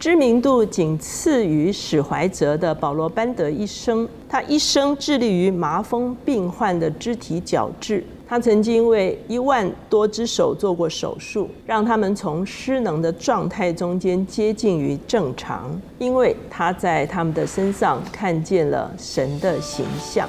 知名度仅次于史怀哲的保罗·班德医生，他一生致力于麻风病患的肢体矫治。他曾经为一万多只手做过手术，让他们从失能的状态中间接近于正常，因为他在他们的身上看见了神的形象。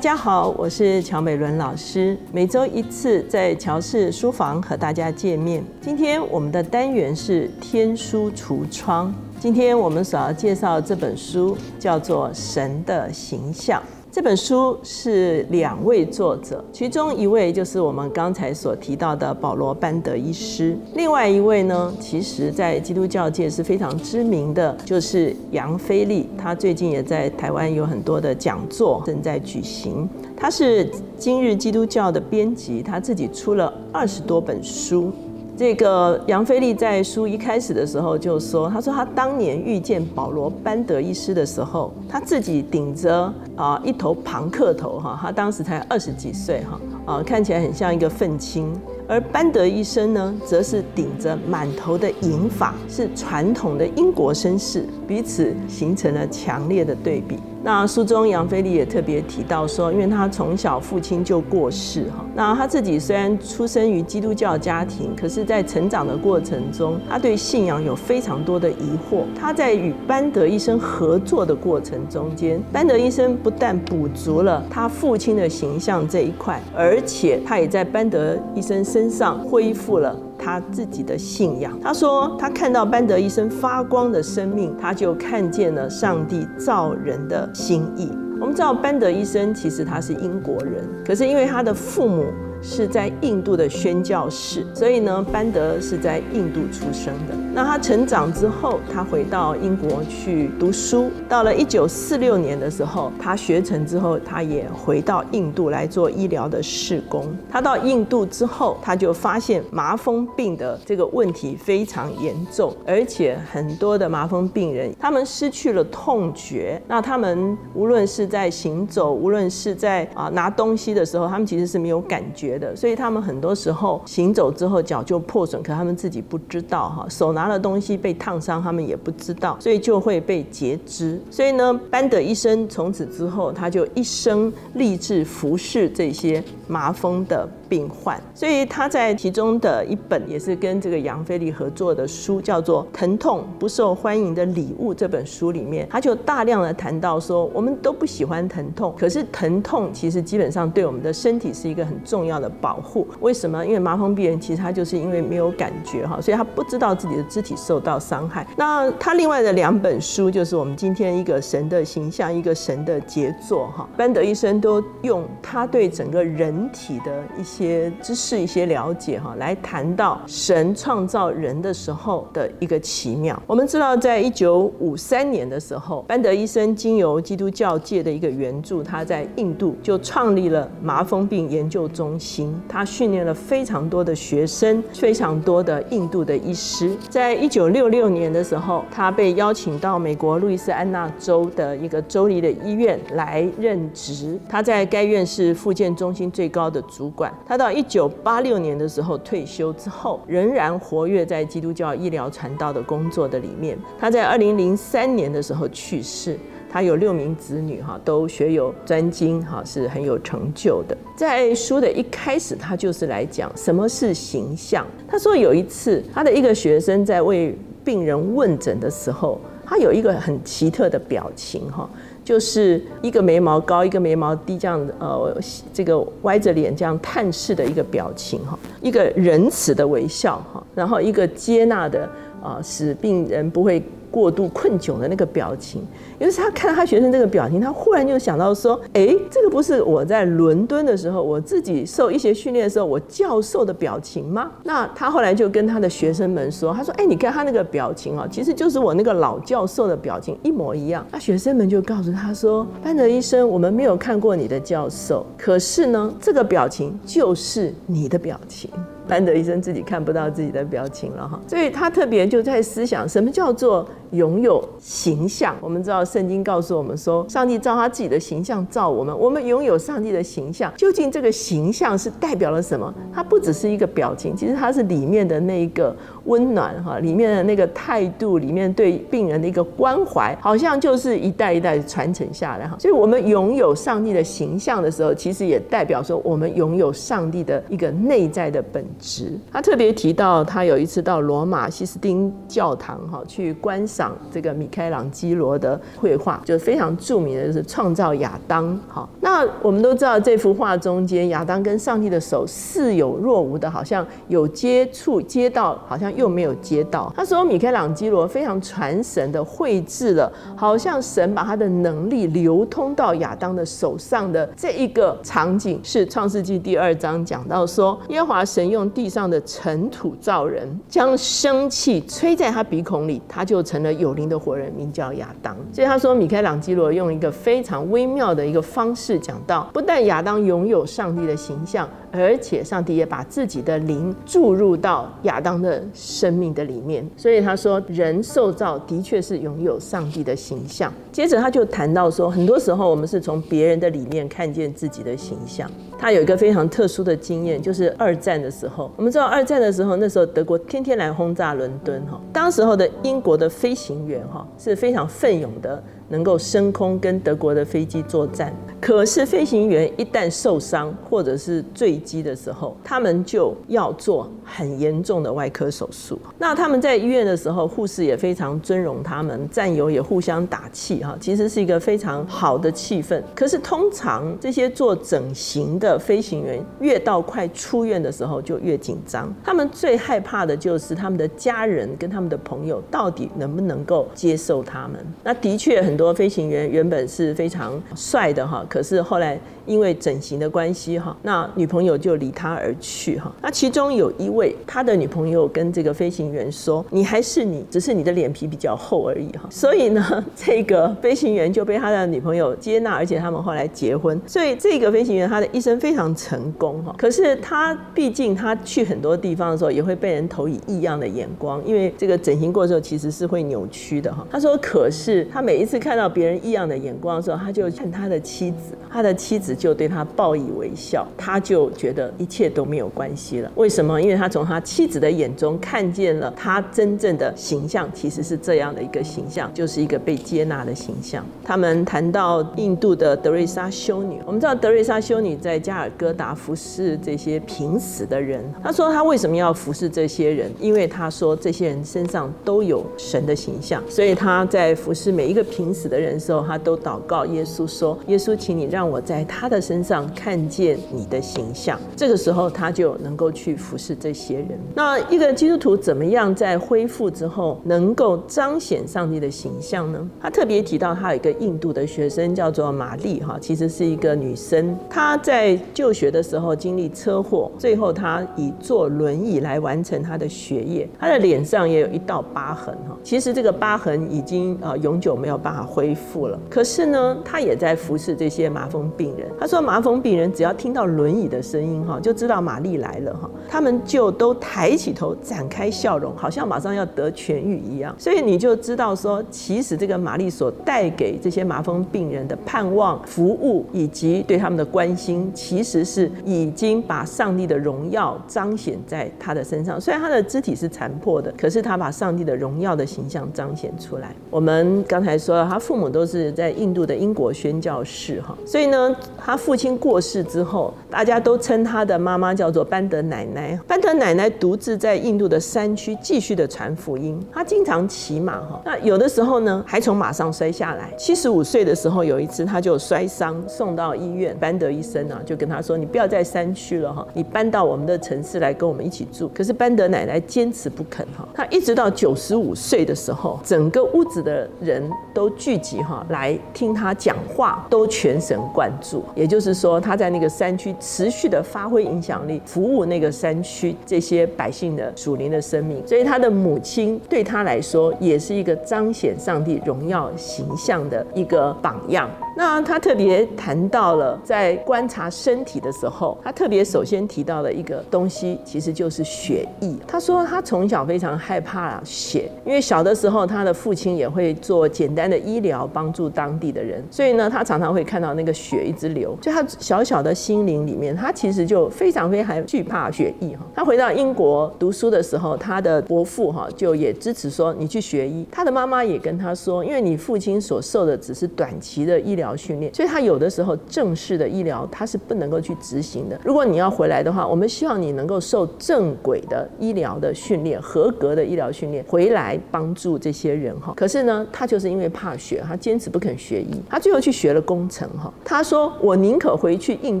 大家好，我是乔美伦老师，每周一次在乔氏书房和大家见面。今天我们的单元是天书橱窗。今天我们所要介绍这本书叫做《神的形象》。这本书是两位作者，其中一位就是我们刚才所提到的保罗·班德医师，另外一位呢，其实在基督教界是非常知名的，就是杨飞利。他最近也在台湾有很多的讲座正在举行。他是今日基督教的编辑，他自己出了二十多本书。这个杨飞利在书一开始的时候就说：“他说他当年遇见保罗·班德医师的时候，他自己顶着啊一头庞克头哈，他当时才二十几岁哈啊，看起来很像一个愤青。而班德医生呢，则是顶着满头的银发，是传统的英国绅士，彼此形成了强烈的对比。”那书中杨飞利也特别提到说，因为他从小父亲就过世哈，那他自己虽然出生于基督教家庭，可是，在成长的过程中，他对信仰有非常多的疑惑。他在与班德医生合作的过程中间，班德医生不但补足了他父亲的形象这一块，而且他也在班德医生身上恢复了。他自己的信仰，他说他看到班德医生发光的生命，他就看见了上帝造人的心意。我们知道班德医生其实他是英国人，可是因为他的父母。是在印度的宣教士，所以呢，班德是在印度出生的。那他成长之后，他回到英国去读书。到了一九四六年的时候，他学成之后，他也回到印度来做医疗的事工。他到印度之后，他就发现麻风病的这个问题非常严重，而且很多的麻风病人他们失去了痛觉。那他们无论是在行走，无论是在啊拿东西的时候，他们其实是没有感觉。的，所以他们很多时候行走之后脚就破损，可他们自己不知道哈，手拿了东西被烫伤，他们也不知道，所以就会被截肢。所以呢，班德医生从此之后，他就一生立志服侍这些麻风的。病患，所以他在其中的一本也是跟这个杨飞利合作的书，叫做《疼痛不受欢迎的礼物》这本书里面，他就大量的谈到说，我们都不喜欢疼痛，可是疼痛其实基本上对我们的身体是一个很重要的保护。为什么？因为麻风病人其实他就是因为没有感觉哈，所以他不知道自己的肢体受到伤害。那他另外的两本书就是我们今天一个神的形象，一个神的杰作哈。班德医生都用他对整个人体的一些。知识一些了解哈，来谈到神创造人的时候的一个奇妙。我们知道，在一九五三年的时候，班德医生经由基督教界的一个援助，他在印度就创立了麻风病研究中心。他训练了非常多的学生，非常多的印度的医师。在一九六六年的时候，他被邀请到美国路易斯安那州的一个州立的医院来任职。他在该院是复健中心最高的主管。他到一九八六年的时候退休之后，仍然活跃在基督教医疗传道的工作的里面。他在二零零三年的时候去世。他有六名子女，哈，都学有专精，哈，是很有成就的。在书的一开始，他就是来讲什么是形象。他说有一次，他的一个学生在为病人问诊的时候，他有一个很奇特的表情，哈。就是一个眉毛高，一个眉毛低，这样呃，这个歪着脸这样探视的一个表情哈，一个仁慈的微笑哈，然后一个接纳的啊，使病人不会。过度困窘的那个表情，尤其他看到他学生这个表情，他忽然就想到说：“哎，这个不是我在伦敦的时候，我自己受一些训练的时候，我教授的表情吗？”那他后来就跟他的学生们说：“他说，哎，你看他那个表情啊，其实就是我那个老教授的表情一模一样。”那学生们就告诉他说：“班德医生，我们没有看过你的教授，可是呢，这个表情就是你的表情。”班德医生自己看不到自己的表情了哈。所以他特别就在思想，什么叫做拥有形象？我们知道圣经告诉我们说，上帝照他自己的形象照我们，我们拥有上帝的形象。究竟这个形象是代表了什么？它不只是一个表情，其实它是里面的那一个温暖哈，里面的那个态度，里面对病人的一个关怀，好像就是一代一代传承下来哈。所以我们拥有上帝的形象的时候，其实也代表说我们拥有上帝的一个内在的本质。他特别提到，他有一次到罗马西斯丁教堂哈去观赏这个米开朗基罗的绘画，就是非常著名的，就是创造亚当。哈，那我们都知道这幅画中间亚当跟上帝的手似有若无的，好像有接触接到，好像又没有接到。他说米开朗基罗非常传神的绘制了，好像神把他的能力流通到亚当的手上的这一个场景，是创世纪第二章讲到说，耶和华神用地上的尘土造人，将生气吹在他鼻孔里，他就成了有灵的活人，名叫亚当。所以他说米开朗基罗用一个非常微妙的一个方式讲到，不但亚当拥有上帝的形象。而且上帝也把自己的灵注入到亚当的生命的里面，所以他说人受造的确是拥有上帝的形象。接着他就谈到说，很多时候我们是从别人的里面看见自己的形象。他有一个非常特殊的经验，就是二战的时候，我们知道二战的时候，那时候德国天天来轰炸伦敦哈，当时候的英国的飞行员哈是非常奋勇的。能够升空跟德国的飞机作战，可是飞行员一旦受伤或者是坠机的时候，他们就要做很严重的外科手术。那他们在医院的时候，护士也非常尊荣他们，战友也互相打气哈，其实是一个非常好的气氛。可是通常这些做整形的飞行员越到快出院的时候就越紧张，他们最害怕的就是他们的家人跟他们的朋友到底能不能够接受他们。那的确很。多飞行员原本是非常帅的哈，可是后来因为整形的关系哈，那女朋友就离他而去哈。那其中有一位，他的女朋友跟这个飞行员说：“你还是你，只是你的脸皮比较厚而已哈。”所以呢，这个飞行员就被他的女朋友接纳，而且他们后来结婚。所以这个飞行员他的一生非常成功哈。可是他毕竟他去很多地方的时候，也会被人投以异样的眼光，因为这个整形过之后其实是会扭曲的哈。他说：“可是他每一次看。”看到别人异样的眼光的时候，他就看他的妻子，他的妻子就对他报以微笑，他就觉得一切都没有关系了。为什么？因为他从他妻子的眼中看见了他真正的形象，其实是这样的一个形象，就是一个被接纳的形象。他们谈到印度的德瑞莎修女，我们知道德瑞莎修女在加尔各答服侍这些濒死的人。他说他为什么要服侍这些人？因为他说这些人身上都有神的形象，所以他在服侍每一个濒死。死的人时候，他都祷告耶稣说：“耶稣，请你让我在他的身上看见你的形象。”这个时候，他就能够去服侍这些人。那一个基督徒怎么样在恢复之后能够彰显上帝的形象呢？他特别提到，他有一个印度的学生叫做玛丽，哈，其实是一个女生。她在就学的时候经历车祸，最后她以坐轮椅来完成她的学业。她的脸上也有一道疤痕，哈，其实这个疤痕已经呃永久没有办恢复了，可是呢，他也在服侍这些麻风病人。他说，麻风病人只要听到轮椅的声音，哈，就知道玛丽来了，哈，他们就都抬起头，展开笑容，好像马上要得痊愈一样。所以你就知道说，其实这个玛丽所带给这些麻风病人的盼望、服务以及对他们的关心，其实是已经把上帝的荣耀彰显在他的身上。虽然他的肢体是残破的，可是他把上帝的荣耀的形象彰显出来。我们刚才说他。父母都是在印度的英国宣教士哈，所以呢，他父亲过世之后，大家都称他的妈妈叫做班德奶奶。班德奶奶独自在印度的山区继续的传福音。他经常骑马哈，那有的时候呢，还从马上摔下来。七十五岁的时候，有一次他就摔伤，送到医院。班德医生啊，就跟他说：“你不要在山区了哈，你搬到我们的城市来跟我们一起住。”可是班德奶奶坚持不肯哈。他一直到九十五岁的时候，整个屋子的人都。聚集哈来听他讲话，都全神贯注。也就是说，他在那个山区持续的发挥影响力，服务那个山区这些百姓的属灵的生命。所以他的母亲对他来说，也是一个彰显上帝荣耀形象的一个榜样。那他特别谈到了在观察身体的时候，他特别首先提到了一个东西，其实就是血液。他说他从小非常害怕血，因为小的时候他的父亲也会做简单的医疗帮助当地的人，所以呢，他常常会看到那个血一直流，就他小小的心灵里面，他其实就非常非常惧怕血液哈。他回到英国读书的时候，他的伯父哈就也支持说你去学医。他的妈妈也跟他说，因为你父亲所受的只是短期的医。疗训练，所以他有的时候正式的医疗他是不能够去执行的。如果你要回来的话，我们希望你能够受正轨的医疗的训练，合格的医疗训练回来帮助这些人哈。可是呢，他就是因为怕血，他坚持不肯学医，他最后去学了工程哈。他说：“我宁可回去印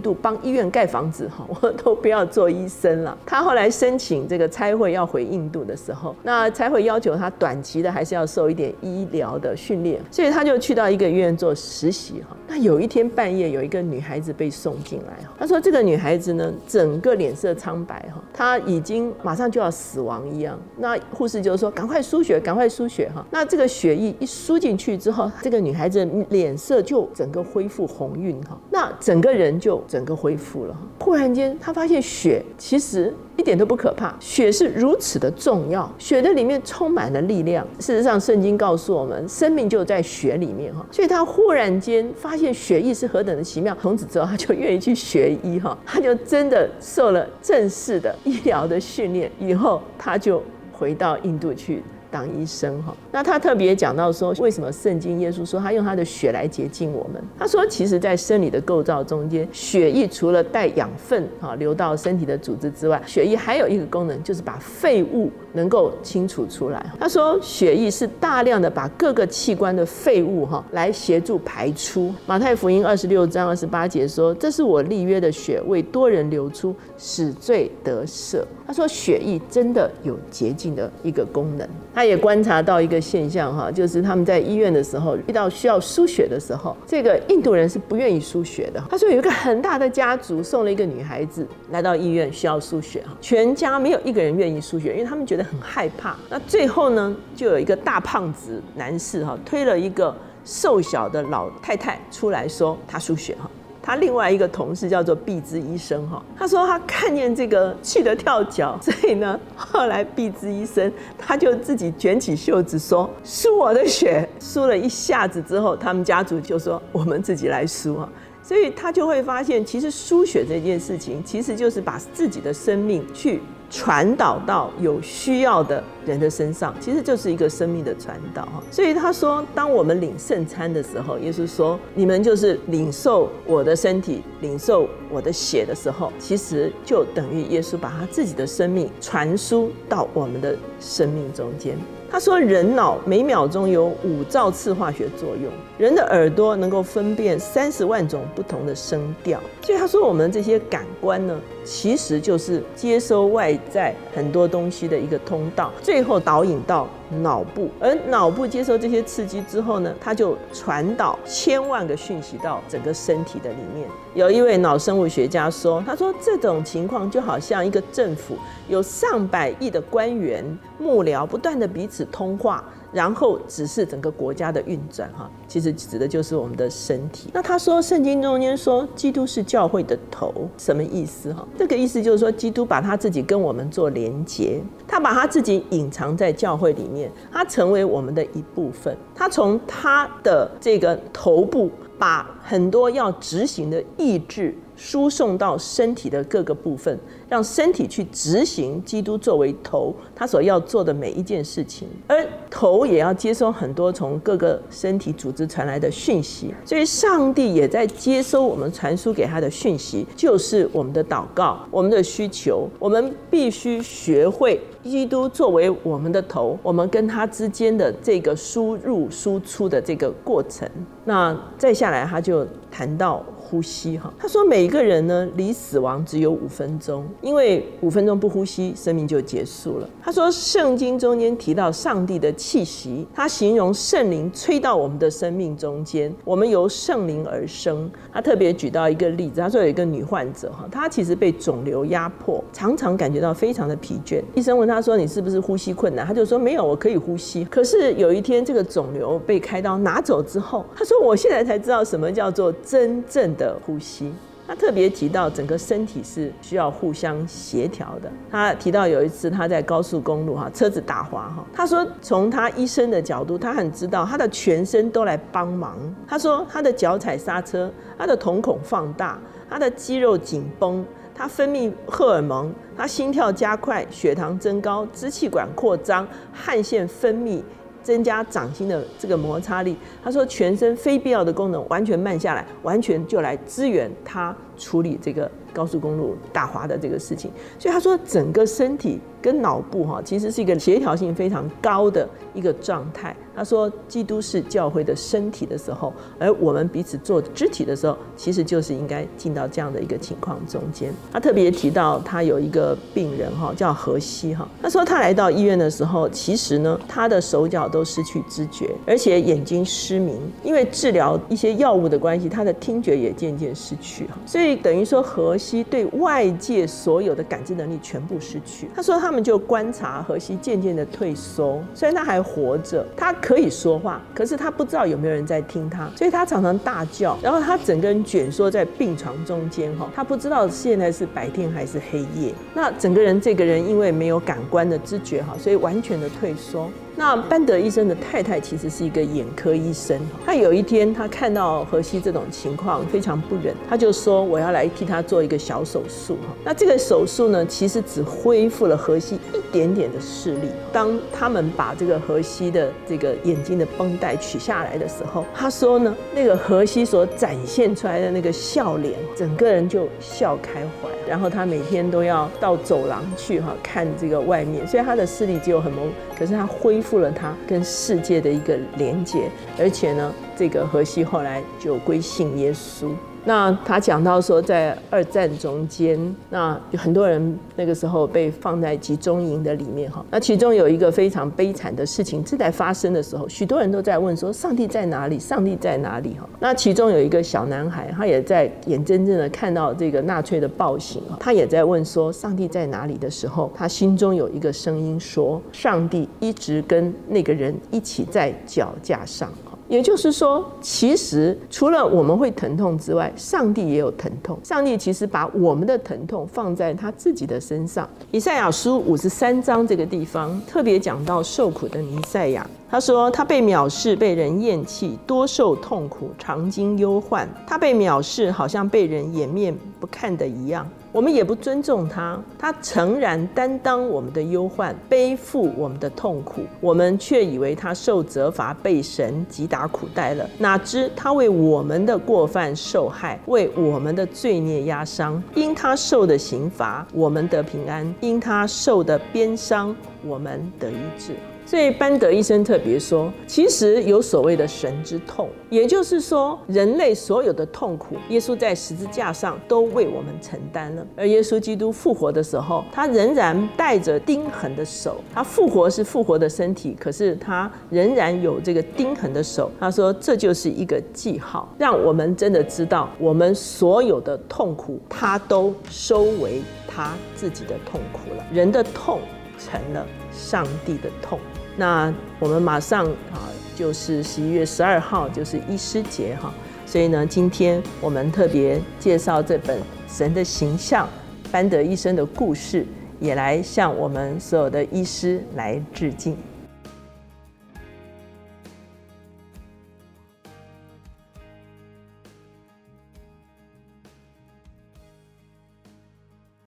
度帮医院盖房子哈，我都不要做医生了。”他后来申请这个差会要回印度的时候，那差会要求他短期的还是要受一点医疗的训练，所以他就去到一个医院做实习哈。那有一天半夜，有一个女孩子被送进来哈。他说这个女孩子呢，整个脸色苍白哈，她已经马上就要死亡一样。那护士就说赶快输血，赶快输血哈。那这个血液一输进去之后，这个女孩子脸色就整个恢复红晕哈，那整个人就整个恢复了。忽然间，她发现血其实。一点都不可怕，血是如此的重要，血的里面充满了力量。事实上，圣经告诉我们，生命就在血里面哈。所以他忽然间发现血液是何等的奇妙，从此之后他就愿意去学医哈，他就真的受了正式的医疗的训练，以后他就回到印度去。当医生哈，那他特别讲到说，为什么圣经耶稣说他用他的血来洁净我们？他说，其实，在生理的构造中间，血液除了带养分哈流到身体的组织之外，血液还有一个功能，就是把废物能够清除出来。他说，血液是大量的把各个器官的废物哈来协助排出。马太福音二十六章二十八节说，这是我立约的血，为多人流出，使罪得赦。他说，血液真的有洁净的一个功能。他也观察到一个现象哈，就是他们在医院的时候遇到需要输血的时候，这个印度人是不愿意输血的。他说有一个很大的家族送了一个女孩子来到医院需要输血哈，全家没有一个人愿意输血，因为他们觉得很害怕。那最后呢，就有一个大胖子男士哈推了一个瘦小的老太太出来说他输血哈。他另外一个同事叫做毕之医生哈，他说他看见这个气得跳脚，所以呢，后来毕之医生他就自己卷起袖子说输我的血，输了一下子之后，他们家族就说我们自己来输哈，所以他就会发现，其实输血这件事情，其实就是把自己的生命去。传导到有需要的人的身上，其实就是一个生命的传导哈。所以他说，当我们领圣餐的时候，耶稣说，你们就是领受我的身体、领受我的血的时候，其实就等于耶稣把他自己的生命传输到我们的生命中间。他说，人脑每秒钟有五兆次化学作用，人的耳朵能够分辨三十万种不同的声调。所以他说，我们这些感官呢，其实就是接收外在很多东西的一个通道，最后导引到。脑部，而脑部接受这些刺激之后呢，它就传导千万个讯息到整个身体的里面。有一位脑生物学家说：“他说这种情况就好像一个政府有上百亿的官员幕僚不断的彼此通话。”然后只是整个国家的运转哈，其实指的就是我们的身体。那他说圣经中间说基督是教会的头，什么意思哈？这个意思就是说基督把他自己跟我们做连接，他把他自己隐藏在教会里面，他成为我们的一部分。他从他的这个头部把很多要执行的意志。输送到身体的各个部分，让身体去执行基督作为头他所要做的每一件事情，而头也要接收很多从各个身体组织传来的讯息，所以上帝也在接收我们传输给他的讯息，就是我们的祷告、我们的需求，我们必须学会基督作为我们的头，我们跟他之间的这个输入输出的这个过程。那再下来，他就谈到。呼吸哈。他说每一个人呢离死亡只有五分钟，因为五分钟不呼吸，生命就结束了。他说圣经中间提到上帝的气息，他形容圣灵吹到我们的生命中间，我们由圣灵而生。他特别举到一个例子，他说有一个女患者哈，她其实被肿瘤压迫，常常感觉到非常的疲倦。医生问他说：“你是不是呼吸困难？”他就说：“没有，我可以呼吸。”可是有一天这个肿瘤被开刀拿走之后，他说：“我现在才知道什么叫做真正的呼吸。”他特别提到整个身体是需要互相协调的。他提到有一次他在高速公路哈，车子打滑哈，他说从他医生的角度，他很知道他的全身都来帮忙。他说他的脚踩刹车，他的瞳孔放大，他的肌肉紧绷，他分泌荷尔蒙，他心跳加快，血糖增高，支气管扩张，汗腺分泌。增加掌心的这个摩擦力，他说全身非必要的功能完全慢下来，完全就来支援他处理这个高速公路打滑的这个事情。所以他说整个身体跟脑部哈，其实是一个协调性非常高的一个状态。他说，基督是教会的身体的时候，而我们彼此做肢体的时候，其实就是应该进到这样的一个情况中间。他特别提到，他有一个病人哈，叫何西哈。他说他来到医院的时候，其实呢，他的手脚都失去知觉，而且眼睛失明，因为治疗一些药物的关系，他的听觉也渐渐失去哈。所以等于说，何西对外界所有的感知能力全部失去。他说他们就观察何西渐渐的退缩，虽然他还活着，他。可以说话，可是他不知道有没有人在听他，所以他常常大叫，然后他整个人卷缩在病床中间哈，他不知道现在是白天还是黑夜。那整个人这个人因为没有感官的知觉哈，所以完全的退缩。那班德医生的太太其实是一个眼科医生，他有一天他看到荷西这种情况非常不忍，他就说我要来替他做一个小手术。那这个手术呢，其实只恢复了荷西一点点的视力。当他们把这个荷西的这个眼睛的绷带取下来的时候，他说呢，那个荷西所展现出来的那个笑脸，整个人就笑开怀。然后他每天都要到走廊去哈看这个外面，所以他的视力只有很蒙，可是他恢复了他跟世界的一个连接，而且呢，这个荷西后来就归信耶稣。那他讲到说，在二战中间，那很多人那个时候被放在集中营的里面哈。那其中有一个非常悲惨的事情正在发生的时候，许多人都在问说：上帝在哪里？上帝在哪里？哈。那其中有一个小男孩，他也在眼睁睁的看到这个纳粹的暴行啊，他也在问说：上帝在哪里的时候，他心中有一个声音说：上帝一直跟那个人一起在脚架上。也就是说，其实除了我们会疼痛之外，上帝也有疼痛。上帝其实把我们的疼痛放在他自己的身上。以赛亚书五十三章这个地方特别讲到受苦的弥赛亚，他说他被藐视，被人厌弃，多受痛苦，常经忧患。他被藐视，好像被人掩面不看的一样。我们也不尊重他，他诚然担当我们的忧患，背负我们的痛苦，我们却以为他受责罚，被神击打苦待了。哪知他为我们的过犯受害，为我们的罪孽压伤。因他受的刑罚，我们得平安；因他受的鞭伤，我们得医治。所以班德医生特别说，其实有所谓的神之痛，也就是说，人类所有的痛苦，耶稣在十字架上都为我们承担了。而耶稣基督复活的时候，他仍然带着钉痕的手，他复活是复活的身体，可是他仍然有这个钉痕的手。他说，这就是一个记号，让我们真的知道，我们所有的痛苦，他都收为他自己的痛苦了。人的痛成了上帝的痛。那我们马上啊，就是十一月十二号，就是医师节哈，所以呢，今天我们特别介绍这本《神的形象》班德医生的故事，也来向我们所有的医师来致敬。